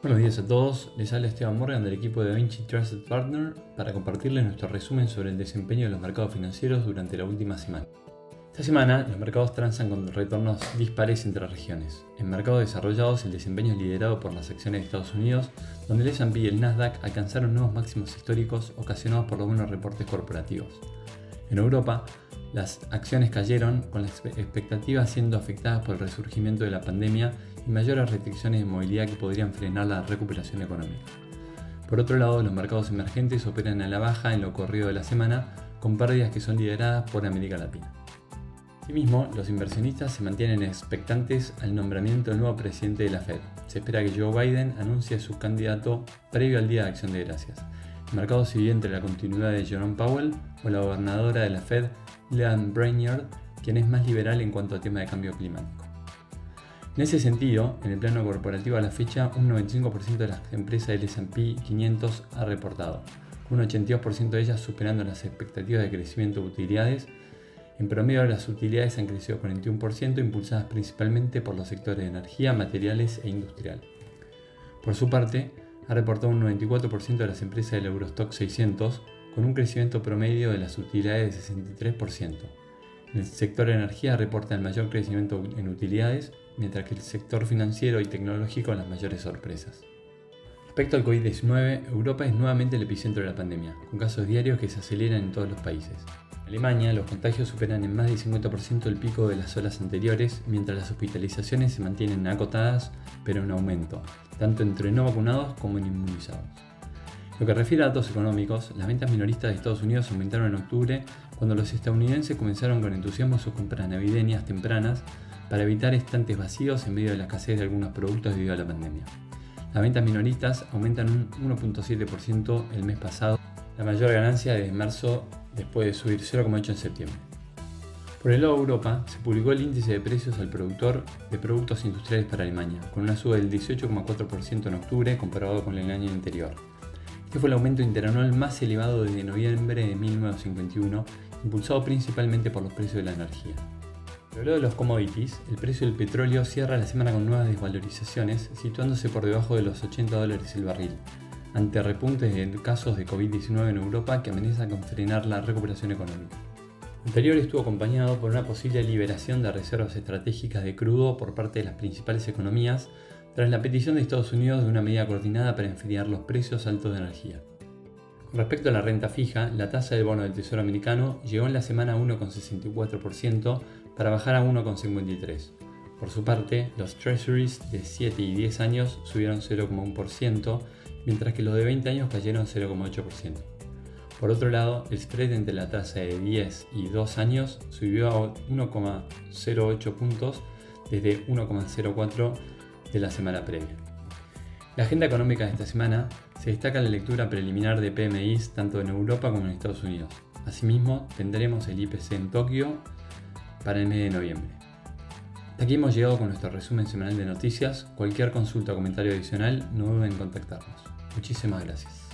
Buenos días a todos, les habla Esteban Morgan del equipo de Vinci Trusted Partner para compartirles nuestro resumen sobre el desempeño de los mercados financieros durante la última semana. Esta semana los mercados transan con retornos dispares entre regiones. En mercados desarrollados el desempeño es liderado por las acciones de Estados Unidos, donde el S&P y el Nasdaq alcanzaron nuevos máximos históricos ocasionados por los buenos reportes corporativos. En Europa, las acciones cayeron con las expectativas siendo afectadas por el resurgimiento de la pandemia y mayores restricciones de movilidad que podrían frenar la recuperación económica. Por otro lado, los mercados emergentes operan a la baja en lo corrido de la semana, con pérdidas que son lideradas por América Latina. Asimismo, los inversionistas se mantienen expectantes al nombramiento del nuevo presidente de la Fed. Se espera que Joe Biden anuncie su candidato previo al Día de Acción de Gracias. Mercado divide entre la continuidad de Jerome Powell o la gobernadora de la Fed, Leanne Brainerd, quien es más liberal en cuanto al tema de cambio climático. En ese sentido, en el plano corporativo a la fecha, un 95% de las empresas del S&P 500 ha reportado, un 82% de ellas superando las expectativas de crecimiento de utilidades. En promedio, las utilidades han crecido 41%, impulsadas principalmente por los sectores de energía, materiales e industrial. Por su parte, ha reportado un 94% de las empresas del Eurostock 600, con un crecimiento promedio de las utilidades de 63%. El sector energía reporta el mayor crecimiento en utilidades, mientras que el sector financiero y tecnológico las mayores sorpresas. Respecto al COVID-19, Europa es nuevamente el epicentro de la pandemia, con casos diarios que se aceleran en todos los países. Alemania, los contagios superan en más del 50% el pico de las olas anteriores, mientras las hospitalizaciones se mantienen acotadas, pero en aumento, tanto entre no vacunados como en inmunizados. Lo que refiere a datos económicos, las ventas minoristas de Estados Unidos aumentaron en octubre cuando los estadounidenses comenzaron con entusiasmo sus compras navideñas tempranas para evitar estantes vacíos en medio de la escasez de algunos productos debido a la pandemia. Las ventas minoristas aumentan un 1.7% el mes pasado, la mayor ganancia desde marzo después de subir 0,8 en septiembre. Por el lado de Europa, se publicó el índice de precios al productor de productos industriales para Alemania, con una suba del 18,4% en octubre comparado con el año anterior. Este fue el aumento interanual más elevado desde noviembre de 1951, impulsado principalmente por los precios de la energía. Por el lado de los commodities, el precio del petróleo cierra la semana con nuevas desvalorizaciones, situándose por debajo de los 80 dólares el barril, ante repuntes de casos de COVID-19 en Europa que amenazan con frenar la recuperación económica. Anterior estuvo acompañado por una posible liberación de reservas estratégicas de crudo por parte de las principales economías tras la petición de Estados Unidos de una medida coordinada para enfriar los precios altos de energía. Con respecto a la renta fija, la tasa del bono del Tesoro americano llegó en la semana a 1,64% para bajar a 1,53%. Por su parte, los treasuries de 7 y 10 años subieron 0,1%, mientras que los de 20 años cayeron 0,8%. Por otro lado, el spread entre la tasa de 10 y 2 años subió a 1,08 puntos desde 1,04 de la semana previa. La agenda económica de esta semana se destaca la lectura preliminar de PMIs tanto en Europa como en Estados Unidos. Asimismo, tendremos el IPC en Tokio para el mes de noviembre. Hasta aquí hemos llegado con nuestro resumen semanal de noticias. Cualquier consulta o comentario adicional no duden en contactarnos. Muchísimas gracias.